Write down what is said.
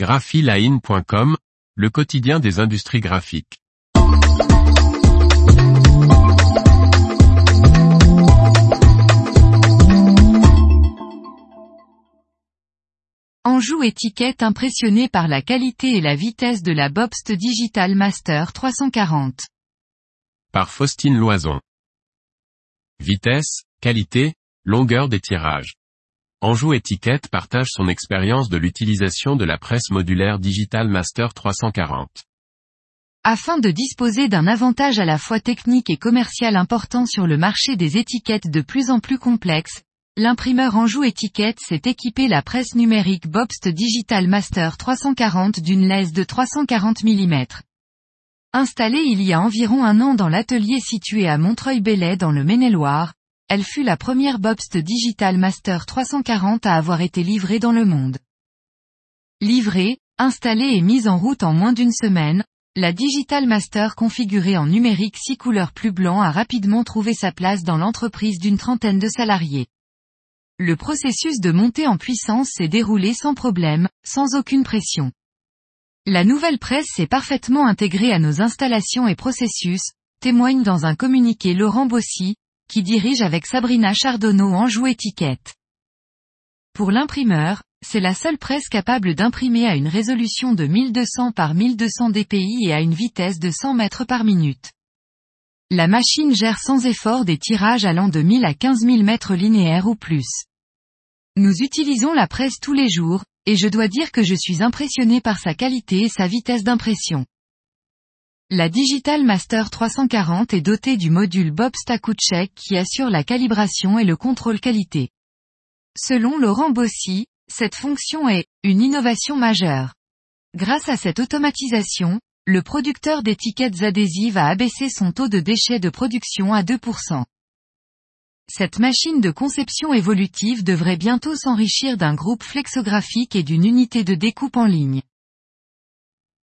graphiline.com, le quotidien des industries graphiques. Anjou étiquette impressionné par la qualité et la vitesse de la Bobst Digital Master 340. Par Faustine Loison. Vitesse, qualité, longueur des tirages. Anjou Étiquette partage son expérience de l'utilisation de la presse modulaire Digital Master 340. Afin de disposer d'un avantage à la fois technique et commercial important sur le marché des étiquettes de plus en plus complexes, l'imprimeur Anjou Étiquette s'est équipé la presse numérique Bobst Digital Master 340 d'une lèse de 340 mm. Installée il y a environ un an dans l'atelier situé à Montreuil-Bellay dans le Maine-et-Loire, elle fut la première Bobst Digital Master 340 à avoir été livrée dans le monde. Livrée, installée et mise en route en moins d'une semaine, la Digital Master configurée en numérique 6 couleurs plus blanc a rapidement trouvé sa place dans l'entreprise d'une trentaine de salariés. Le processus de montée en puissance s'est déroulé sans problème, sans aucune pression. La nouvelle presse s'est parfaitement intégrée à nos installations et processus, témoigne dans un communiqué Laurent Bossy, qui dirige avec Sabrina Chardonneau Anjou Étiquette. Pour l'imprimeur, c'est la seule presse capable d'imprimer à une résolution de 1200 par 1200 dpi et à une vitesse de 100 mètres par minute. La machine gère sans effort des tirages allant de 1000 à 15 000 mètres linéaires ou plus. Nous utilisons la presse tous les jours, et je dois dire que je suis impressionné par sa qualité et sa vitesse d'impression. La Digital Master 340 est dotée du module Bob Check qui assure la calibration et le contrôle qualité. Selon Laurent Bossy, cette fonction est une innovation majeure. Grâce à cette automatisation, le producteur d'étiquettes adhésives a abaissé son taux de déchets de production à 2%. Cette machine de conception évolutive devrait bientôt s'enrichir d'un groupe flexographique et d'une unité de découpe en ligne.